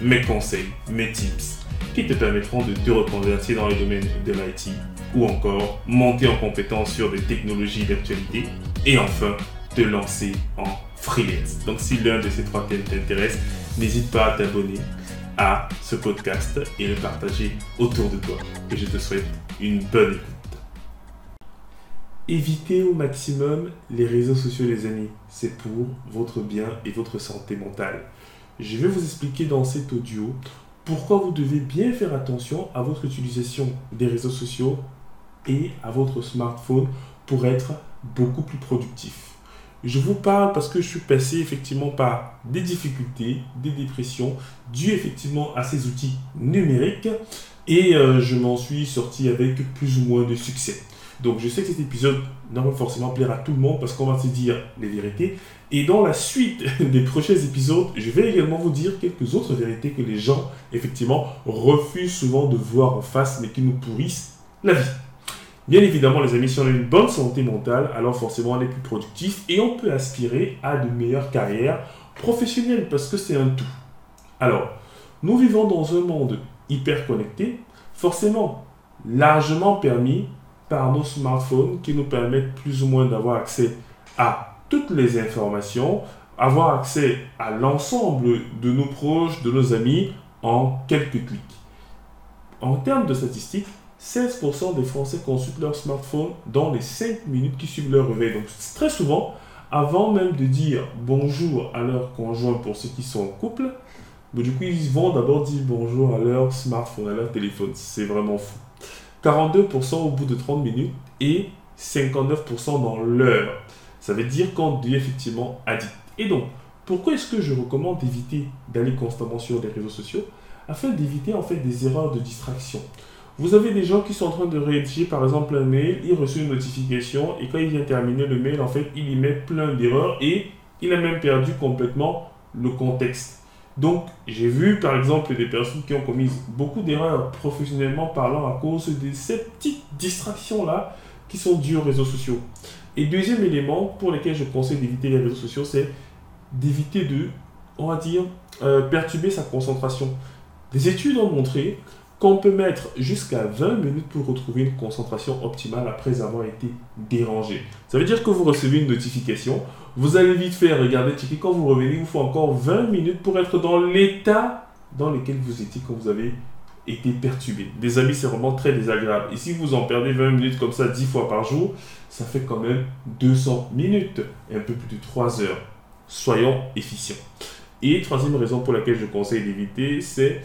mes conseils, mes tips qui te permettront de te reconvertir dans le domaine de l'IT ou encore monter en compétence sur des technologies d'actualité et enfin te lancer en freelance. Donc si l'un de ces trois thèmes t'intéresse, n'hésite pas à t'abonner à ce podcast et le partager autour de toi. Et je te souhaite une bonne écoute. Évitez au maximum les réseaux sociaux les amis. C'est pour votre bien et votre santé mentale. Je vais vous expliquer dans cet audio pourquoi vous devez bien faire attention à votre utilisation des réseaux sociaux et à votre smartphone pour être beaucoup plus productif. Je vous parle parce que je suis passé effectivement par des difficultés, des dépressions dues effectivement à ces outils numériques et euh, je m'en suis sorti avec plus ou moins de succès. Donc je sais que cet épisode n'a pas forcément plaire à tout le monde parce qu'on va se dire les vérités. Et dans la suite des prochains épisodes, je vais également vous dire quelques autres vérités que les gens effectivement refusent souvent de voir en face mais qui nous pourrissent la vie. Bien évidemment, les amis, si on a une bonne santé mentale, alors forcément on est plus productif et on peut aspirer à de meilleures carrières professionnelles parce que c'est un tout. Alors, nous vivons dans un monde hyper connecté, forcément largement permis par nos smartphones qui nous permettent plus ou moins d'avoir accès à toutes les informations, avoir accès à l'ensemble de nos proches, de nos amis en quelques clics. En termes de statistiques, 16% des Français consultent leur smartphone dans les 5 minutes qui suivent leur réveil. Donc très souvent, avant même de dire bonjour à leur conjoint pour ceux qui sont en couple, du coup ils vont d'abord dire bonjour à leur smartphone, à leur téléphone. C'est vraiment fou. 42% au bout de 30 minutes et 59% dans l'heure. Ça veut dire qu'on devient effectivement addict. Et donc, pourquoi est-ce que je recommande d'éviter d'aller constamment sur les réseaux sociaux? Afin d'éviter en fait des erreurs de distraction. Vous avez des gens qui sont en train de rédiger par exemple un mail, il reçoit une notification et quand il vient terminer le mail, en fait, il y met plein d'erreurs et il a même perdu complètement le contexte. Donc, j'ai vu par exemple des personnes qui ont commis beaucoup d'erreurs professionnellement parlant à cause de ces petites distractions-là qui sont dues aux réseaux sociaux. Et deuxième élément pour lequel je conseille d'éviter les réseaux sociaux, c'est d'éviter de, on va dire, euh, perturber sa concentration. Des études ont montré qu'on peut mettre jusqu'à 20 minutes pour retrouver une concentration optimale après avoir été dérangé. Ça veut dire que vous recevez une notification, vous allez vite faire regarder, checker, quand vous revenez, il vous faut encore 20 minutes pour être dans l'état dans lequel vous étiez quand vous avez été perturbé. Des amis, c'est vraiment très désagréable. Et si vous en perdez 20 minutes comme ça 10 fois par jour, ça fait quand même 200 minutes et un peu plus de 3 heures. Soyons efficients. Et troisième raison pour laquelle je conseille d'éviter, c'est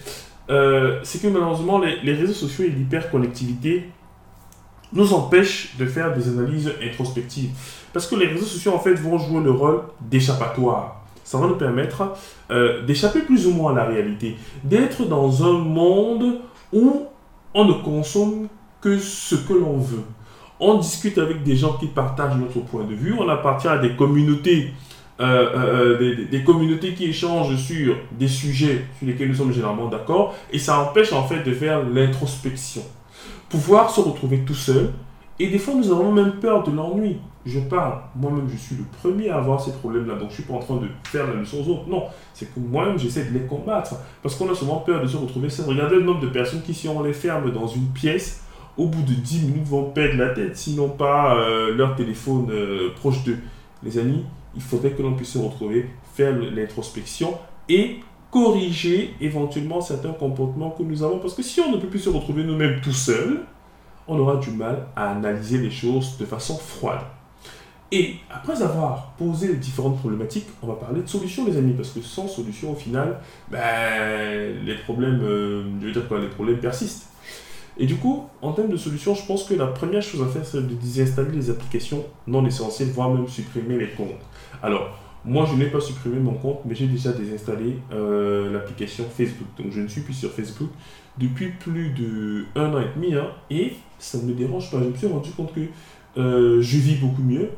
euh, c'est que malheureusement, les, réseaux sociaux et l'hyperconnectivité nous empêchent de faire des analyses introspectives. Parce que les réseaux sociaux, en fait, vont jouer le rôle d'échappatoire. Ça va nous permettre euh, d'échapper plus ou moins à la réalité, d'être dans un monde où on ne consomme que ce que l'on veut. On discute avec des gens qui partagent notre point de vue, on appartient à des communautés euh, euh, euh, des, communautés qui échangent sur des sujets sur lesquels nous sommes généralement d'accord, et ça empêche en fait de faire l'introspection. Pouvoir se retrouver tout seul, et des fois nous avons même peur de l'ennui. Je parle, moi-même je suis le premier à avoir ces problèmes-là, donc je suis pas en train de faire la leçon aux autres, non, c'est que moi-même j'essaie de les combattre, parce qu'on a souvent peur de se retrouver seul. Regardez le nombre de personnes qui si on les ferme dans une pièce, au bout de 10 minutes vont perdre la tête, sinon pas leur téléphone proche d'eux. Les amis, il faudrait que l'on puisse se retrouver, faire l'introspection et corriger éventuellement certains comportements que nous avons. Parce que si on ne peut plus se retrouver nous-mêmes tout seuls, on aura du mal à analyser les choses de façon froide. Et après avoir posé les différentes problématiques, on va parler de solutions, les amis, parce que sans solution, au final, ben, les problèmes, euh, je veux dire quoi, les problèmes persistent. Et du coup, en termes de solutions, je pense que la première chose à faire, c'est de désinstaller les applications non essentielles, voire même supprimer les comptes. Alors, Moi, je n'ai pas supprimé mon compte, mais j'ai déjà désinstallé euh, l'application Facebook. Donc, je ne suis plus sur Facebook depuis plus de un an et demi, hein, et ça ne me dérange pas. Je me suis rendu compte que euh, je vis beaucoup mieux.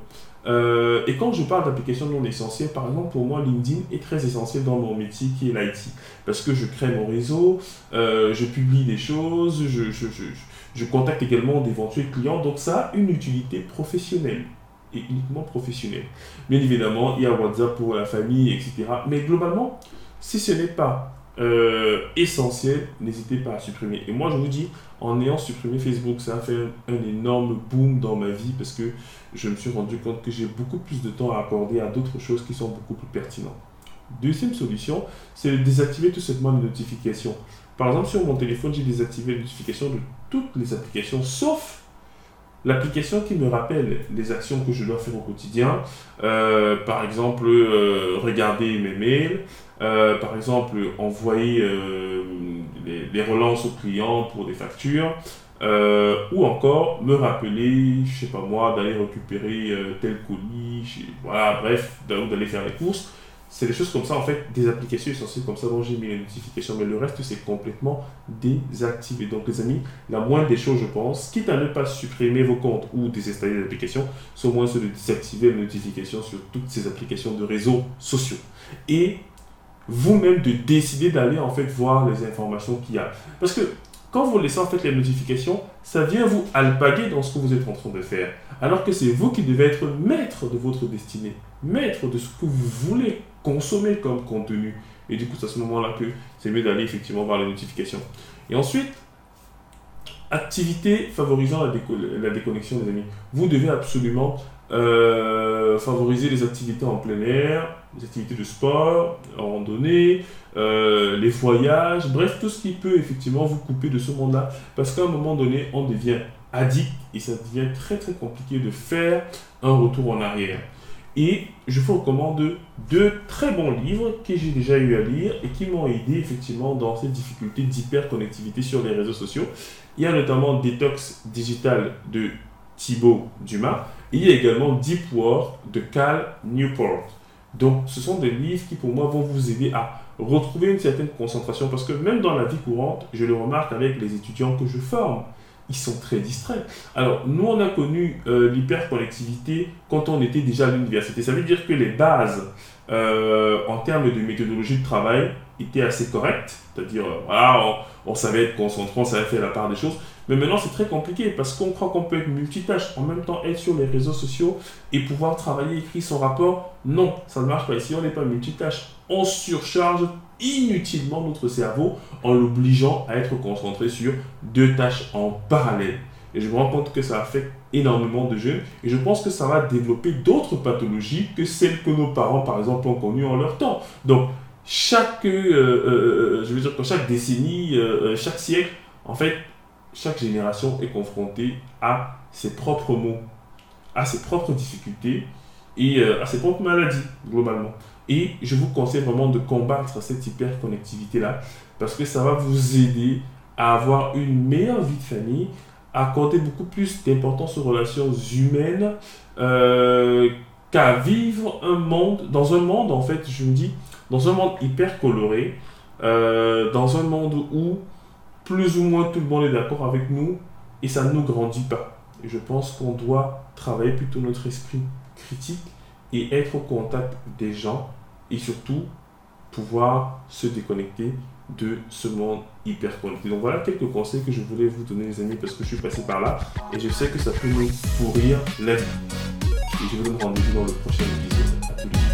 Euh, et quand je parle d'applications non essentielles, par exemple, pour moi, LinkedIn est très essentiel dans mon métier qui est l'IT. Parce que je crée mon réseau, je publie des choses, je, je, je, je contacte également d'éventuels clients. Donc ça a une utilité professionnelle et uniquement professionnelle. Bien évidemment, il y a WhatsApp pour la famille, etc. Mais globalement, si ce n'est pas euh, essentiel, n'hésitez pas à supprimer. Et moi, je vous dis, en ayant supprimé Facebook, ça a fait un, un, énorme boom dans ma vie parce que je me suis rendu compte que j'ai beaucoup plus de temps à accorder à d'autres choses qui sont beaucoup plus pertinentes. Deuxième solution, c'est de désactiver tout simplement les notifications. Par exemple, sur mon téléphone, j'ai désactivé les notifications de toutes les applications, sauf l'application qui me rappelle les actions que je dois faire au quotidien. Euh, par exemple, euh, regarder mes mails. Euh, par exemple, envoyer les, relances aux clients pour des factures. ou encore me rappeler, je sais pas moi, d'aller récupérer tel colis, voilà, bref, d'aller faire les courses. C'est des choses comme ça, en fait, des applications essentielles comme ça dont j'ai mis les notifications, mais le reste, c'est complètement désactivé. Donc, les amis, la moindre des choses, je pense, quitte à ne pas supprimer vos comptes ou désinstaller les applications, c'est au moins de désactiver les notifications sur toutes ces applications de réseaux sociaux. Et vous-même de décider d'aller, en fait, voir les informations qu'il y a. Parce que quand vous laissez en fait les notifications, ça vient vous alpaguer dans ce que vous êtes en train de faire. Alors que c'est vous qui devez être maître de votre destinée, maître de ce que vous voulez consommer comme contenu? Et du coup, c'est à ce moment-là que c'est mieux d'aller effectivement voir les notifications. Et ensuite, activité favorisant la, la déconnexion, les amis. Vous devez absolument euh, favoriser les activités en plein air, les activités de sport, randonnée, euh, les voyages, bref, tout ce qui peut effectivement vous couper de ce monde-là. Parce qu'à un moment donné, on devient addict et ça devient très très compliqué de faire un retour en arrière. Et je vous recommande deux très bons livres que j'ai déjà eu à lire et qui m'ont aidé effectivement dans ces difficultés d'hyperconnectivité sur les réseaux sociaux. Il y a notamment Détox Digital de Thibaut Dumas et il y a également Deep Work de Cal Newport. Donc ce sont des livres qui pour moi vont vous aider à retrouver une certaine concentration parce que même dans la vie courante, je le remarque avec les étudiants que je forme, ils sont très distraits. Alors, nous, on a connu euh, l'hyperconnectivité quand on était déjà à l'université. Ça veut dire que les bases euh, en termes de méthodologie de travail étaient assez correctes. C'est-à-dire, euh, voilà, on, savait être concentré, on savait faire la part des choses. Mais maintenant, c'est très compliqué parce qu'on croit qu'on peut être multitâche, en même temps être sur les réseaux sociaux et pouvoir travailler, écrire son rapport. Non, ça ne marche pas. Ici, on n'est pas multitâche. On surcharge inutilement notre cerveau en l'obligeant à être concentré sur deux tâches en parallèle. Et je me rends compte que ça affecte énormément de jeunes. Et je pense que ça va développer d'autres pathologies que celles que nos parents, par exemple, ont connues en leur temps. Donc, chaque, euh, euh, euh, je veux dire, chaque décennie, chaque siècle, en fait, chaque génération est confrontée à ses propres maux, à ses propres difficultés et à ses propres maladies, globalement. Et je vous conseille vraiment de combattre cette hyperconnectivité-là parce que ça va vous aider à avoir une meilleure vie de famille, à accorder beaucoup plus d'importance aux relations humaines euh, qu'à vivre un monde, dans un monde en fait, je me dis, dans un monde hyper coloré, euh, dans un monde où plus ou moins tout le monde est d'accord avec nous et ça ne nous grandit pas. Je pense qu'on doit travailler plutôt notre esprit critique et être au contact des gens et surtout pouvoir se déconnecter de ce monde hyper connecté. Donc voilà quelques conseils que je voulais vous donner les amis parce que je suis passé par là et je sais que ça peut nous pourrir la vie. Et je vous donne rendez-vous dans le prochain épisode. À tous les